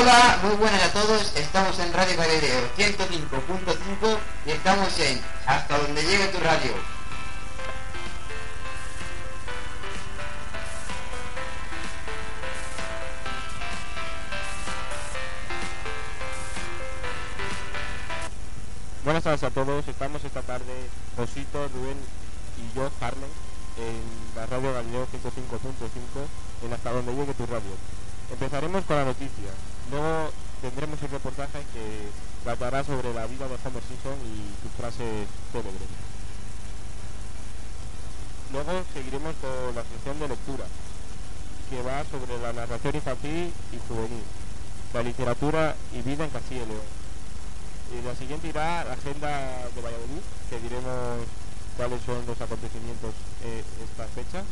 Hola, muy buenas a todos. Estamos en Radio Galileo 105.5 y estamos en Hasta donde llegue tu radio. Buenas tardes a todos, estamos esta tarde Josito, Rubén y yo, Harlem, en la radio Galileo 105.5, en hasta donde llegue tu radio. Empezaremos con la noticia, luego tendremos un reportaje que tratará sobre la vida de Homer Simpson y sus frases célebres. Luego seguiremos con la sección de lectura, que va sobre la narración infantil y juvenil, la literatura y vida en Castilla y la siguiente irá la agenda de Valladolid, que diremos cuáles son los acontecimientos eh, esta fecha.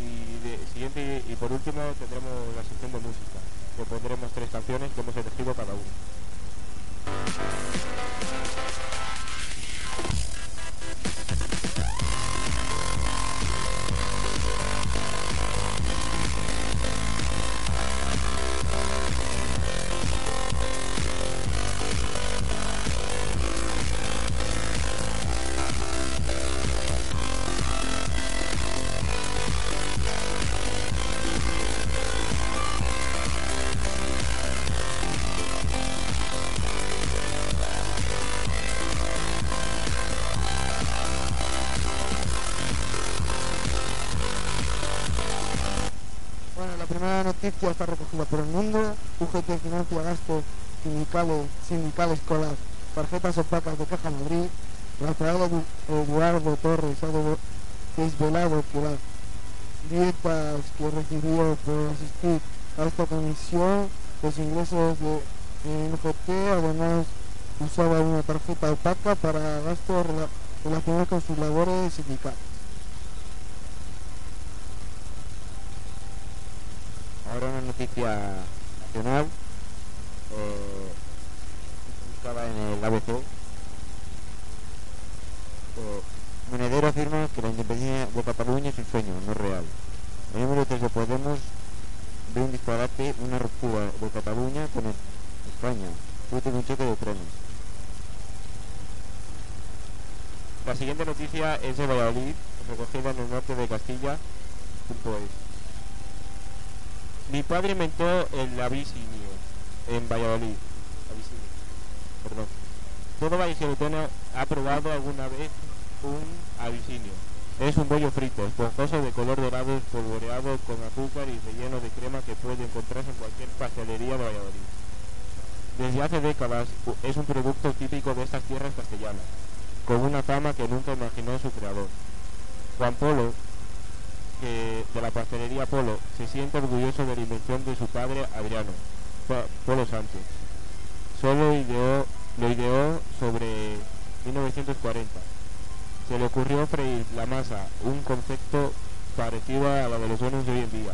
Y de, siguiente y por último tendremos la sección de música, que pondremos tres canciones que hemos elegido cada uno. Noticia está recogida por el mundo. UGT financia gastos sindicales, sindicales con las tarjetas opacas de Caja Madrid. Rafael Edu- Eduardo Torres ha desvelado que las dietas que recibió por asistir a esta comisión, los ingresos de UGT, además usaba una tarjeta opaca para gastos rela- relacionados con sus labores sindicales. Ahora una noticia nacional, eh, estaba en el ABC. Eh, Monedero afirma que la independencia de Cataluña es un sueño, no real. El número 3 de Podemos ve un disparate, una ruptura de Cataluña con España, de un choque de trenes. La siguiente noticia es de Valladolid, recogida en el norte de Castilla. punto. Mi padre inventó el abisinio en Valladolid. Perdón. Todo vallisoletano ha probado alguna vez un abisinio. Es un bollo frito, esponjoso de color dorado, espolvoreado con azúcar y relleno de crema que puede encontrarse en cualquier pastelería de Valladolid. Desde hace décadas es un producto típico de estas tierras castellanas, con una fama que nunca imaginó su creador. Juan Polo, de la pastelería Polo se siente orgulloso de la invención de su padre Adriano, Polo Sánchez. Solo ideó, lo ideó sobre 1940. Se le ocurrió freír la masa, un concepto parecido a la de los donuts de hoy en día,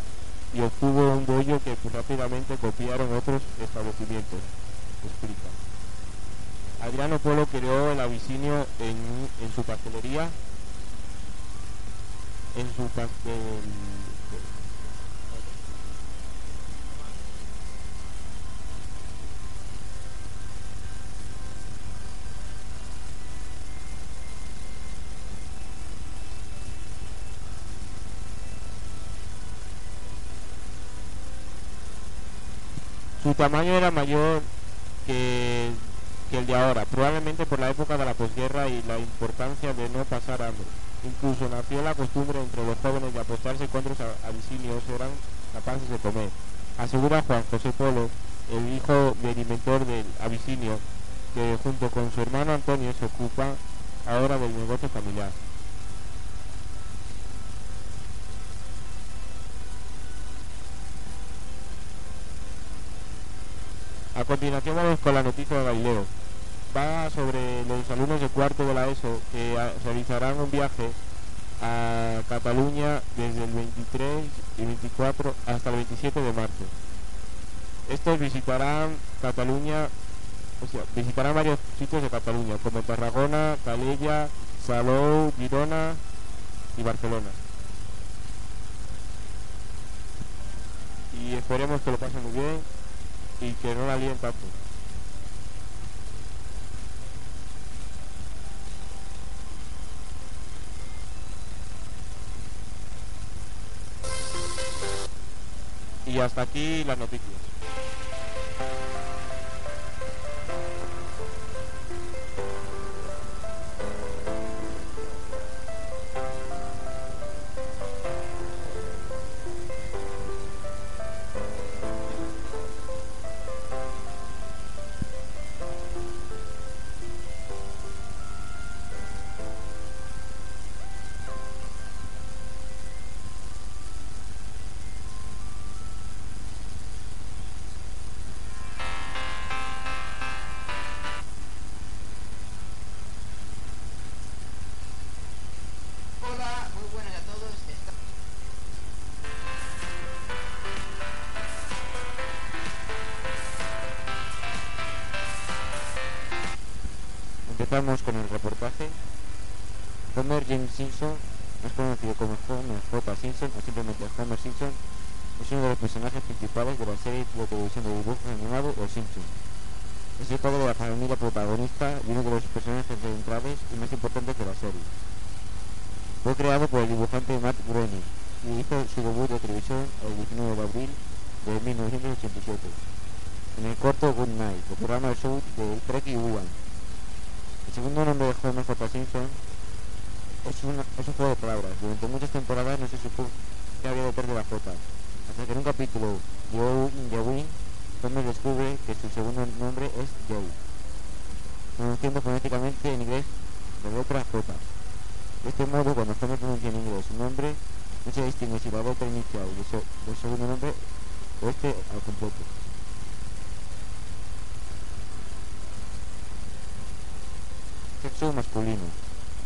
y obtuvo un bollo que rápidamente copiaron otros establecimientos. Explica. Adriano Polo creó el abisinio en, en su pastelería en su pastel. Su tamaño era mayor que, que el de ahora, probablemente por la época de la posguerra y la importancia de no pasar hambre. Incluso nació la costumbre entre los jóvenes de apostarse cuántos a- abisinios eran capaces de comer. Asegura Juan José Polo, el hijo del inventor del abisinio, que junto con su hermano Antonio se ocupa ahora del negocio familiar. A continuación vamos con la noticia de Galileo. Va sobre los alumnos de cuarto de la ESO que ah, realizarán un viaje a Cataluña desde el 23 y 24 hasta el 27 de marzo. Estos visitarán Cataluña, o sea, visitarán varios sitios de Cataluña, como Tarragona, Calella, Salou, Girona y Barcelona. Y esperemos que lo pasen muy bien y que no la líen tanto. Y hasta aquí las noticias. Empezamos con el reportaje. Homer James Simpson, más conocido como Homer J. Simpson o simplemente Homer Simpson, es uno de los personajes principales de la serie de televisión de dibujos animados Los Simpsons. Es el padre de la familia protagonista y uno de los personajes centrales y más importantes de la serie. Fue creado por el dibujante Matt Groening y hizo su debut de televisión el 19 de abril de 1987 en el corto Good Night, el programa de show de Trek y. El segundo nombre de Homer J. Simpson es, un juego de palabras. Durante muchas temporadas no se supo que había detrás de la J. Hasta que en un capítulo de All in the Homer descubre que su segundo nombre es Joe, pronunciando fonéticamente en inglés la letra J. De este modo, cuando Homer pronuncia en inglés su nombre, no se distingue si la letra inicial del, se- del segundo nombre o este al completo. Sexo masculino.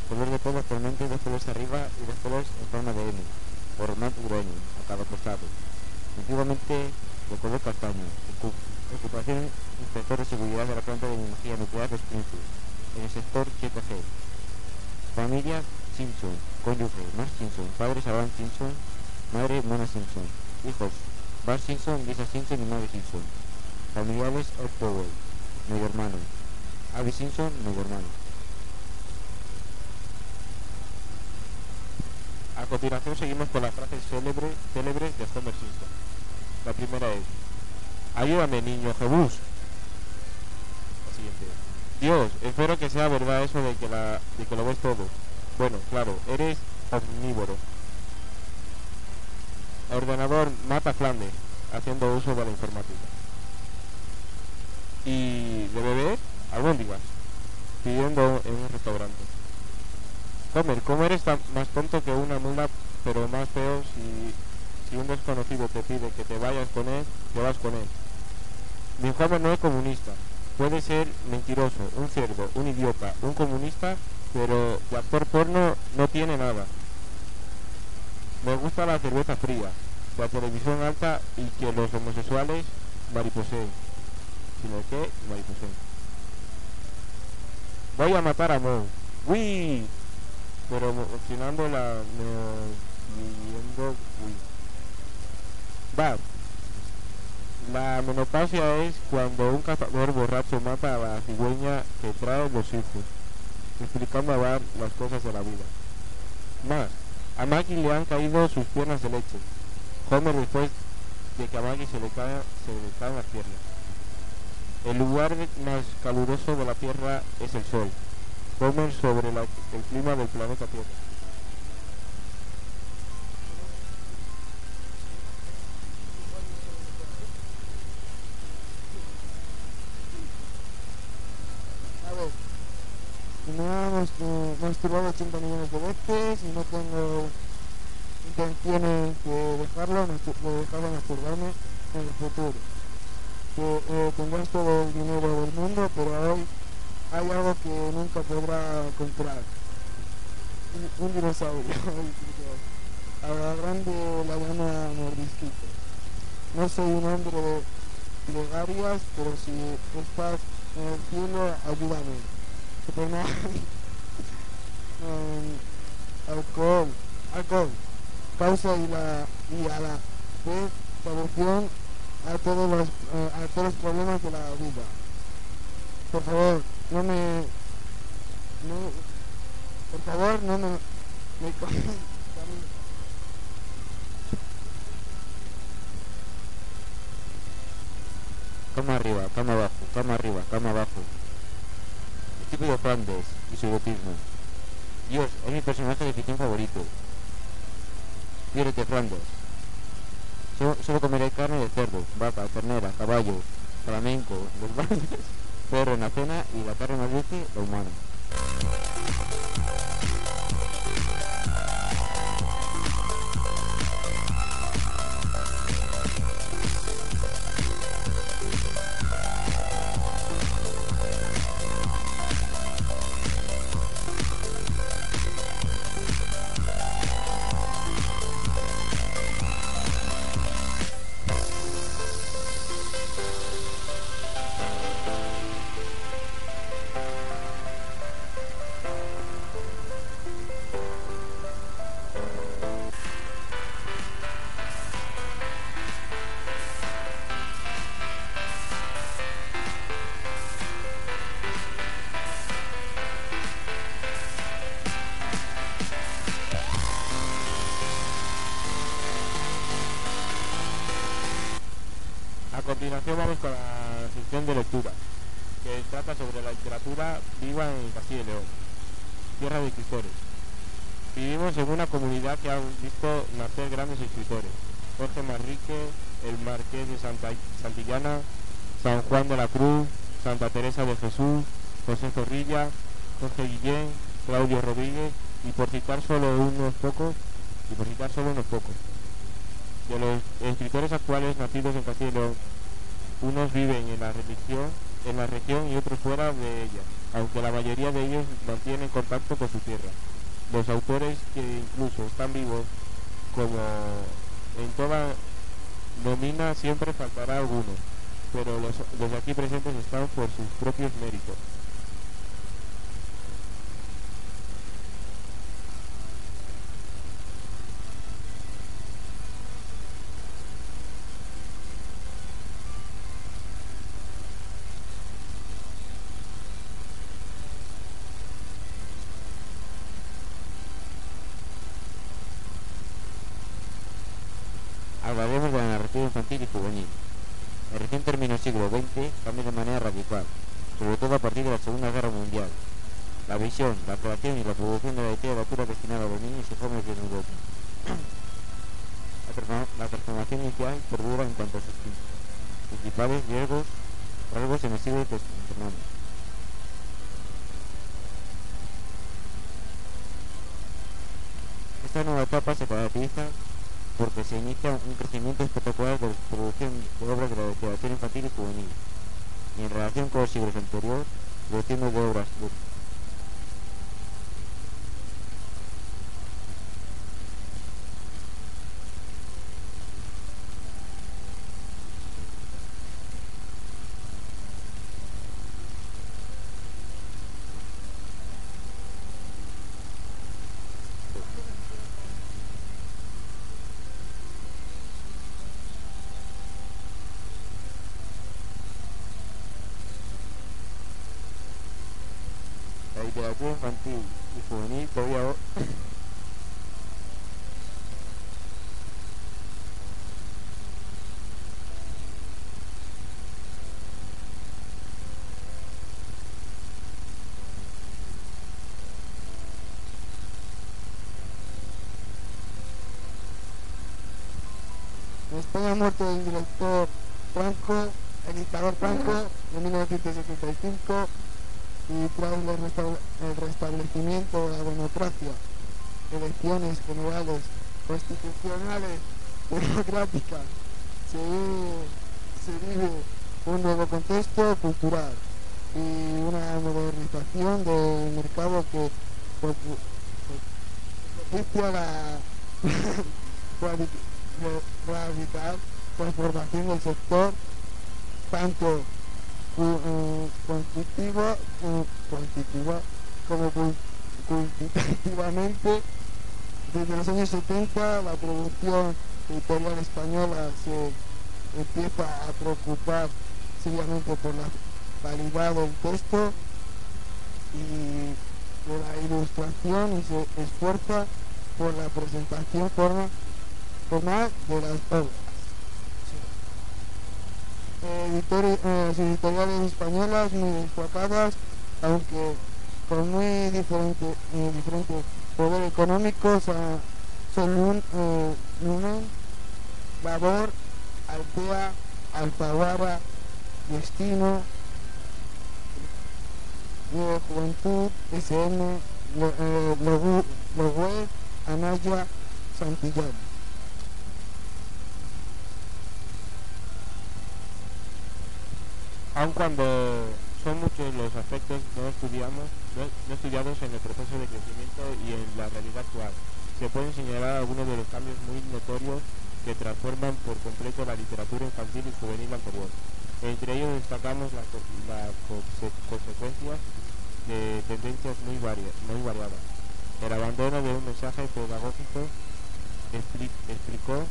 Color de pelo actualmente dos pelos arriba y dos pelos en forma de M, por Matt Groening, a cada. Antiguamente de color castaño. Ocu- Ocupación inspector de seguridad de la planta de energía nuclear de Springfield, en el sector 7G. Familia Simpson, cónyuge Mark Simpson, padres Abraham Simpson, madre Mona Simpson, hijos Bart Simpson, Lisa Simpson y Maggie Simpson. Familiares Powell, medio hermano. Abby Simpson, medio hermano. A continuación seguimos con las frases célebres, célebres de Homer Simpson. La primera es, ayúdame niño Jebús. Dios, espero que sea verdad eso de que, lo ves todo. Bueno, claro, eres omnívoro. Ordenador mata a Flanders, haciendo uso de la informática. Y de beber, albóndigas, pidiendo en un restaurante. Homer, ¿cómo eres tan más tonto que una mula, pero más feo si, un desconocido te pide que te vayas con él, te vas con él? Mi Homer no es comunista. Puede ser mentiroso, un cerdo, un idiota, un comunista, pero de actor porno no tiene nada. Me gusta la cerveza fría, la televisión alta y que los homosexuales mariposeen. Sino que mariposeen. Voy a matar a Mo. ¡Uy! Pero opcionando la uy. Va. La menopausia es cuando un cazador borracho mata a la cigüeña que trae los hijos, explicando a Bart las cosas de la vida. Más, a Maggie le han caído sus piernas de leche. Homer después de que a Maggie se le, cae, se le caen las piernas. El lugar más caluroso de la Tierra es el Sol. Homer sobre la- el clima del planeta Tierra. Mastur- masturbado 80 millones de veces y no tengo intenciones de dejarlo, de dejarlo masturbarme en el futuro. Que eh, todo el dinero del mundo, pero hoy hay algo que nunca podrá comprar. Un, un dinosaurio. a la llama mordisquito. No soy un hombre de plegarias, pero si estás en el cielo, ayúdame. Em, alcohol, alcohol, causa y, la, y a la vez solución a todos los, eh, a todos los problemas de la vida. Por favor, no me, no, por favor, no me, me Cama arriba, cama abajo, cama arriba, cama abajo. El típico Flanders y su erotismo. Dios, es mi personaje de ficción favorito. Piérete Flanders. Solo, solo comeré carne de cerdo, vaca, ternera, caballo, flamenco, los bailes, perro en la cena y la más dulce, la humana. A continuación vamos con la sección de lectura, que trata sobre la literatura viva en Castilla y León, tierra de escritores. Vivimos en una comunidad que ha visto nacer grandes escritores. Jorge Manrique, el Marqués de Santa, Santillana, San Juan de la Cruz, Santa Teresa de Jesús, José Zorrilla, Jorge Guillén, Claudio Rodríguez, y por citar solo unos pocos, y por citar solo unos pocos de los escritores actuales nacidos en Castilla y León. Unos viven en la religión, en la región y otros fuera de ella, aunque la mayoría de ellos mantienen contacto con su tierra. Los autores que incluso están vivos, como en toda nomina siempre faltará alguno, pero los, los aquí presentes están por sus propios méritos. Creación y la producción de literatura destinada a los niños y jóvenes en Europa. La, transforma- la transformación inicial perdura en cuanto a sus prin- principales riesgos, rasgos siglo que estrenamos. Esta nueva etapa se caracteriza porque se inicia un crecimiento espectacular de la producción de obras de la literatura infantil y juvenil, y en relación con los siglos anteriores, produciendo de obras de la literatura infantil y juvenil todavía ho- En España ha muerto el director Franco, el dictador Franco, en 1975, y tras el, restab- el restablecimiento de la democracia, elecciones generales, constitucionales, democráticas, se vive, se vive un nuevo contexto cultural y una modernización del mercado que propicia la radical transformación del sector tanto cuantitativa como cuantitativamente. Desde los años 70 la producción editorial española se empieza a preocupar seriamente por la calidad del texto y de la ilustración y se esfuerza por la presentación forma, formal de las obras. Eh, editoriales españolas muy destacadas, aunque con muy diferente, eh, diferente poder económico, sa- eh, Lumen, Labor, Altea, Alfaguara, Destino, Nueva Juventud, SM, Lo- eh, Logu- Logue, Anaya, Santillán. Aun cuando son muchos los aspectos no estudiamos, no, no estudiados en el proceso de crecimiento y en la realidad actual, se pueden señalar algunos de los cambios muy notorios que transforman por completo la literatura infantil y juvenil anterior. Entre ellos destacamos las las conse- consecuencias de tendencias muy, varia- muy variadas. El abandono de un mensaje pedagógico expli- explicó,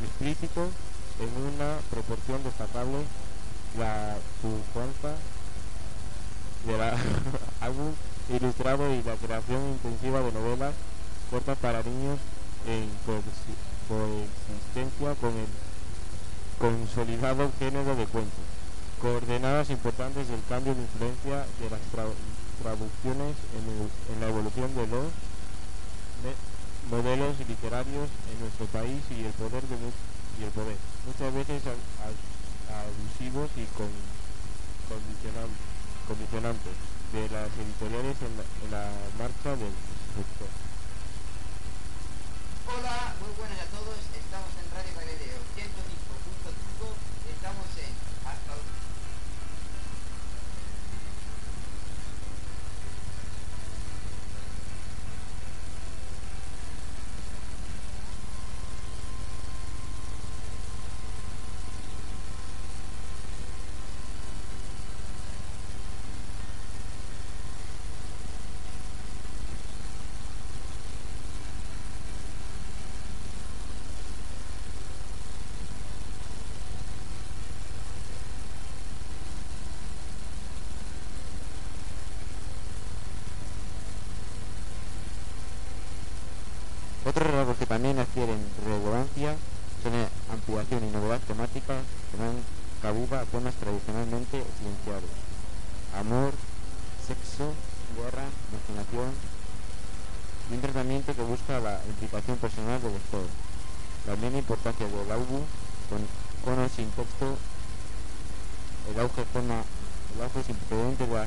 explícito en una proporción destacable la pujanza de la álbum ilustrado y la creación intensiva de novelas cortas para niños en coexi- coexistencia con el consolidado género de cuentos. Coordenadas importantes del cambio de influencia de las tra- traducciones en, el- en la evolución de los modelos literarios en nuestro país y el poder de y el poder muchas veces a- a- abusivos y con condicionan- condicionantes de las editoriales en la, en marcha del sector. Hola, muy buenas a todos. Estamos en Radio Galileo 105.5 y estamos en hasta Otros rasgos que también adquieren relevancia la ampliación y novedad temática que dan cabida a temas tradicionalmente silenciados. Amor, sexo, guerra, imaginación un tratamiento que busca la implicación personal del lector. También la importancia del álbum con, con sin texto, el auge, forma, el auge sin precedentes de la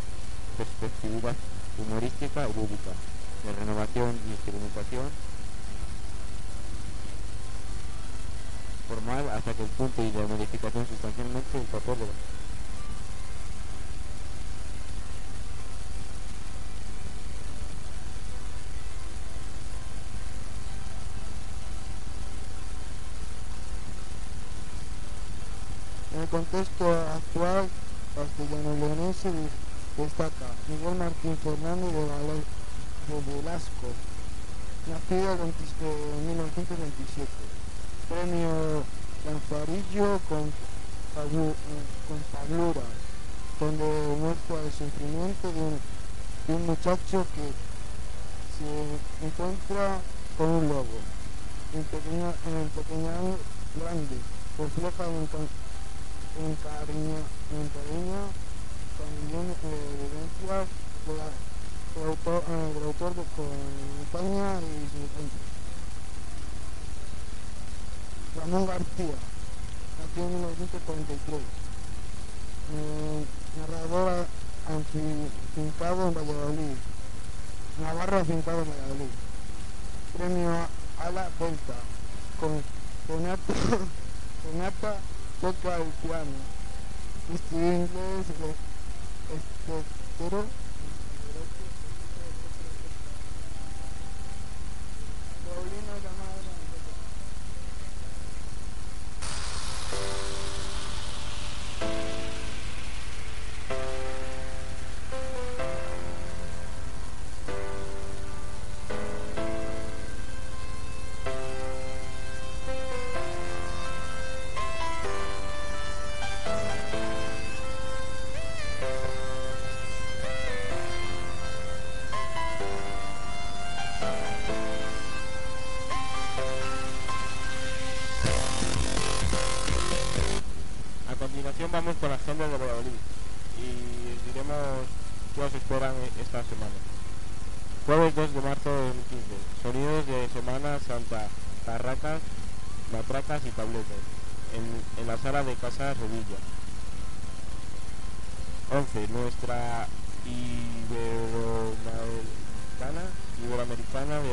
perspectividad humorística y lúdica, de renovación y experimentación formal hasta que el punto y la modificación sustancialmente el papel de la... En el contexto actual castellano-leonense destaca Miguel Martín Fernández de, Vale- de Velasco, nacido el 20 en 1927. Premio Lanzarillo con, eh, con Fablura, donde muestra el sufrimiento de un, de un muchacho que se encuentra con un lobo. En pequeña, en pequeña grande, refleja un, con- encariño, encariño con millones de evidencias de la- del autor, eh, del autor de Compañía y su. Ramón García, nació en 1943, eh, narrador afincado en Valladolid, Navarro afincado en Valladolid, premio Ala Delta, con Renata, Renata toca el piano, inglés, este,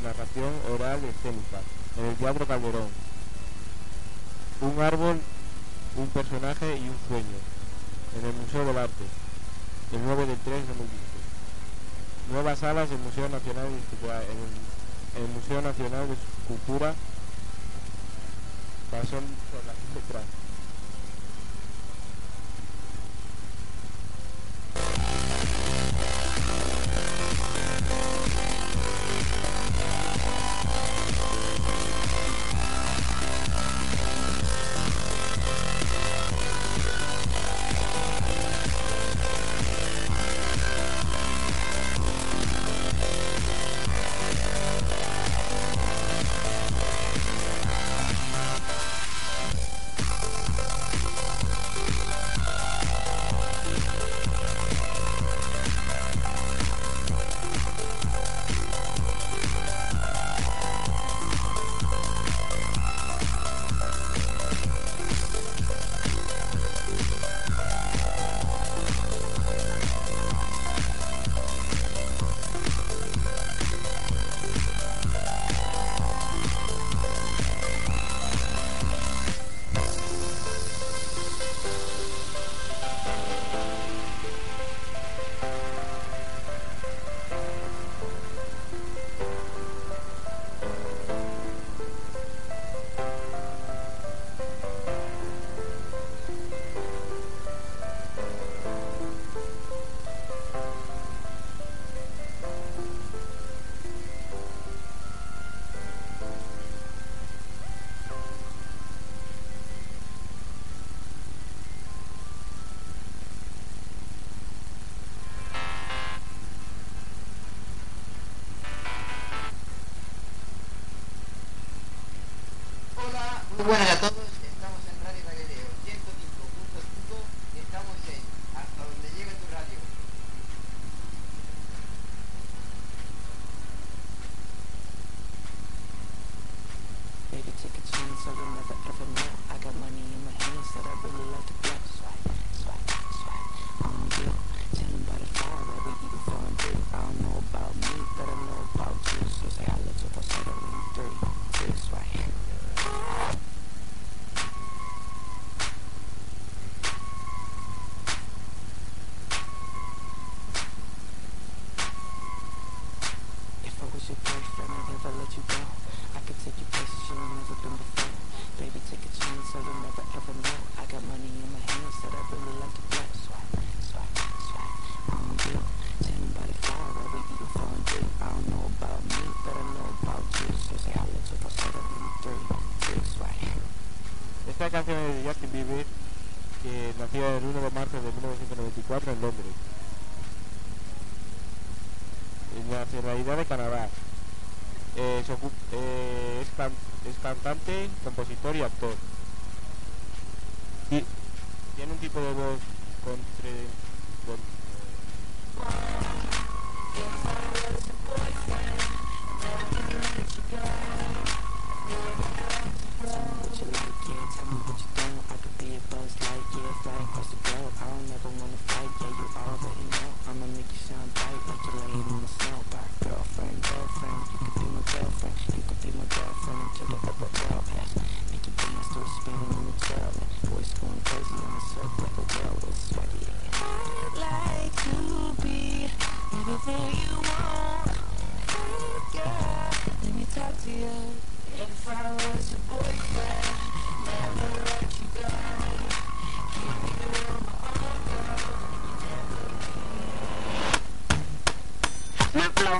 narración oral escénica, en el Teatro Calderón. Un árbol, un personaje y un sueño, en el Museo del Arte, el 9 del 3 de 2015. Nuevas salas del Museo Nacional de Escultura, en el, en el Museo Nacional de Escultura, pasando por la buenas a todos. canciones de Justin Bieber, que nació el 1 de marzo de 1994 en Londres. En nacionalidad de Canadá. Eh, eh, es cantante, compositor y actor.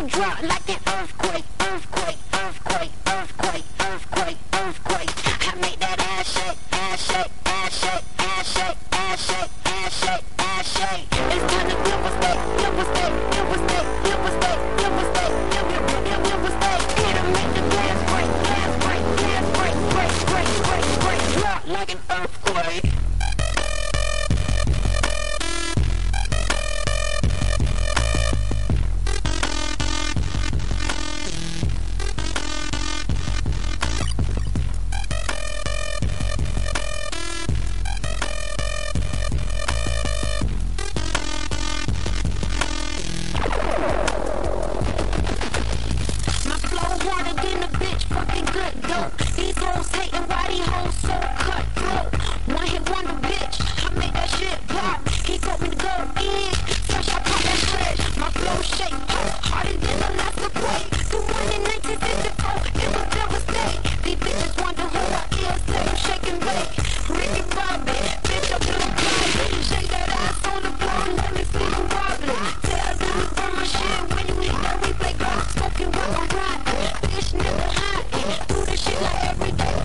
drop like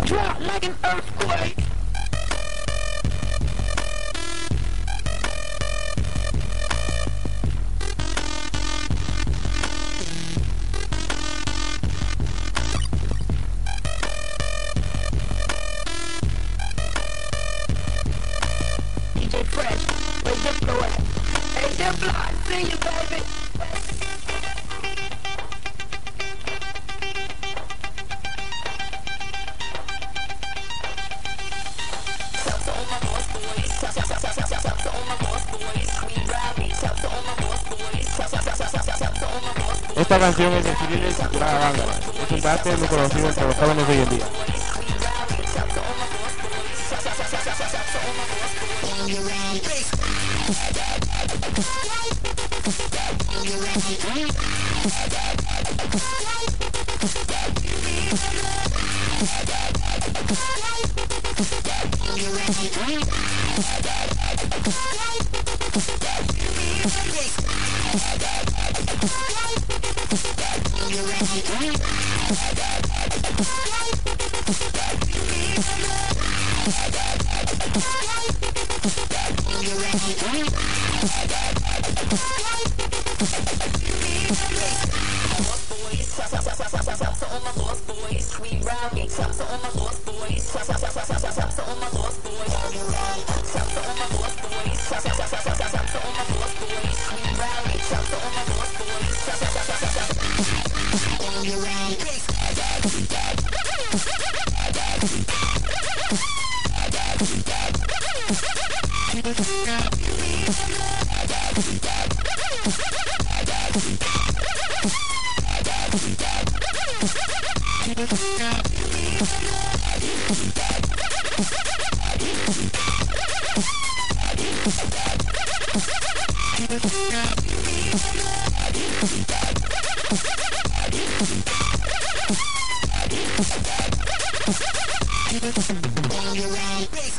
drop like an earthquake. canción es de Civiles Gándara. Es un carácter muy conocido entre los jóvenes de hoy en día. Down your right.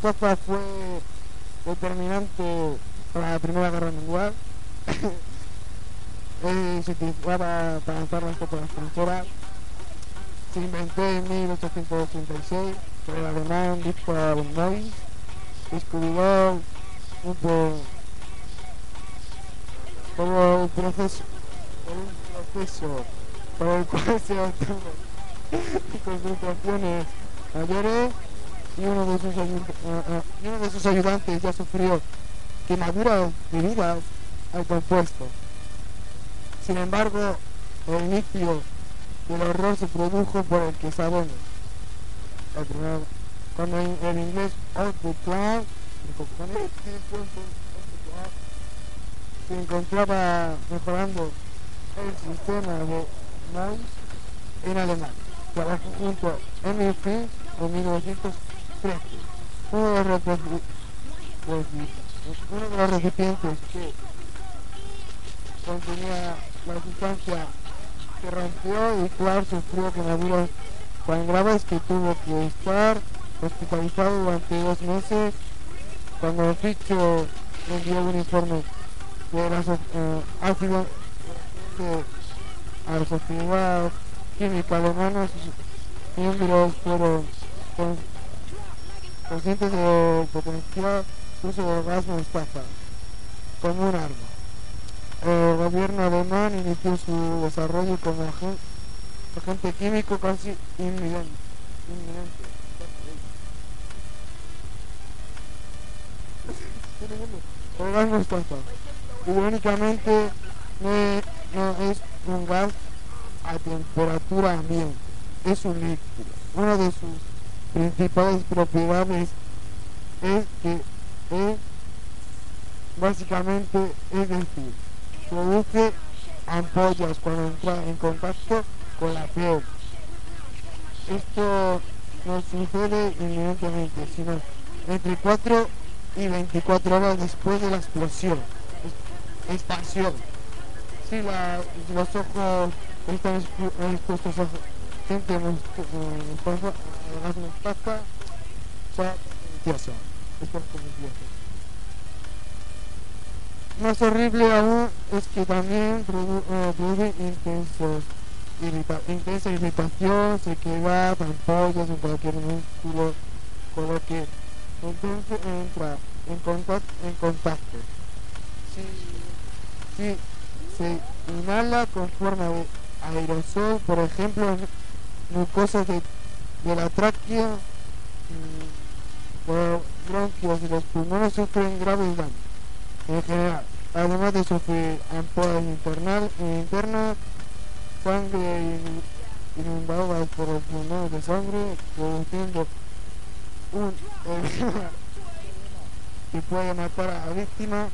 Fafa fue determinante para la Primera Guerra Mundial. Eh, se utilizaba para, para entrar las tropas fronteras. Se inventó en 1886 por el alemán Victor Noyes. Descubrió un, por, por un proceso, por un proceso, por el cual se obtuvo concentraciones mayores y uno de sus, eh, eh, ayudantes ya sufrió quemaduras debidas al compuesto. Sin embargo, el líquido del horror se produjo por el que sabemos. Cuando en, inglés se encontraba mejorando el sistema de Mouse en Alemania. Trabajó junto a MFP en 1900. Uno de los, recipientes que contenía la sustancia se rompió y Clark sufrió quemaduras tan graves que tuvo que estar hospitalizado durante dos meses cuando el Ficho envió un informe de las eh, ácido a los actividades químicas de manos y miembros fueron con- conscientes del potencial uso del gas mostaza como un arma. El gobierno alemán inició su desarrollo como agen- agente químico casi inminente. inminente. El gas mostaza. Irónicamente, no no es un gas a temperatura ambiente, es un líquido. Una de sus principales propiedades es que es básicamente, es decir, produce ampollas cuando entra en contacto con la piel. Esto no sucede inmediatamente, sino entre 4 y 24 horas después de la explosión, es- expansión. Si la- los ojos están expu- expuestos a empieza, es por. Más horrible aún es que también eh, produce intensos irrita- intensa irritación, sequedad, ampollas en cualquier músculo, con lo que entonces entra en contacto. En contacto. Si, se inhala con forma de aerosol, por ejemplo, mucosas de, de la tráquea, los y los pulmones sufren graves daños. En general, además de sufrir ampollas internal, internas, sangre in- inundada por los pulmones de sangre, produciendo un que puede matar a la víctima,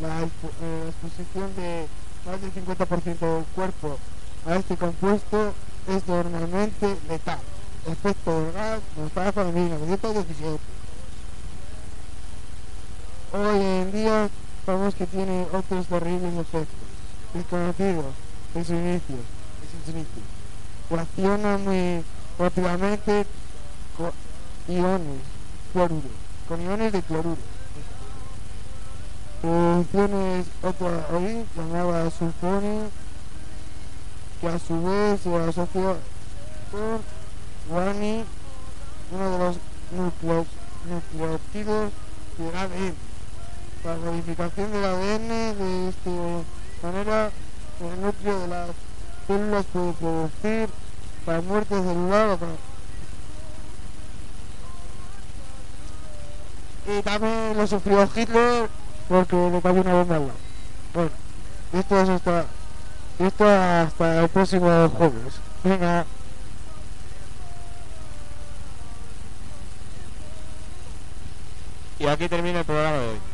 eh, la exposición de más del 50% del cuerpo a este compuesto es normalmente letal. Efecto gas, mostaza de 1917. Hoy en día sabemos que tiene otros terribles efectos, desconocidos en sus inicios, en inicios. Reacciona muy rápidamente con iones, cloruro, con iones de cloruro. Producciones otra ahí llamada sulfonio, que a su vez se asocia con guani, uno de los nucleótidos del ADN. La modificación del ADN de esta manera, el núcleo de las células puede producir la muerte celular o y también lo sufrió Hitler porque le cayó una bomba al lado. Bueno, esto es hasta, esto hasta el próximo jueves. Venga. Y aquí termina el programa de hoy.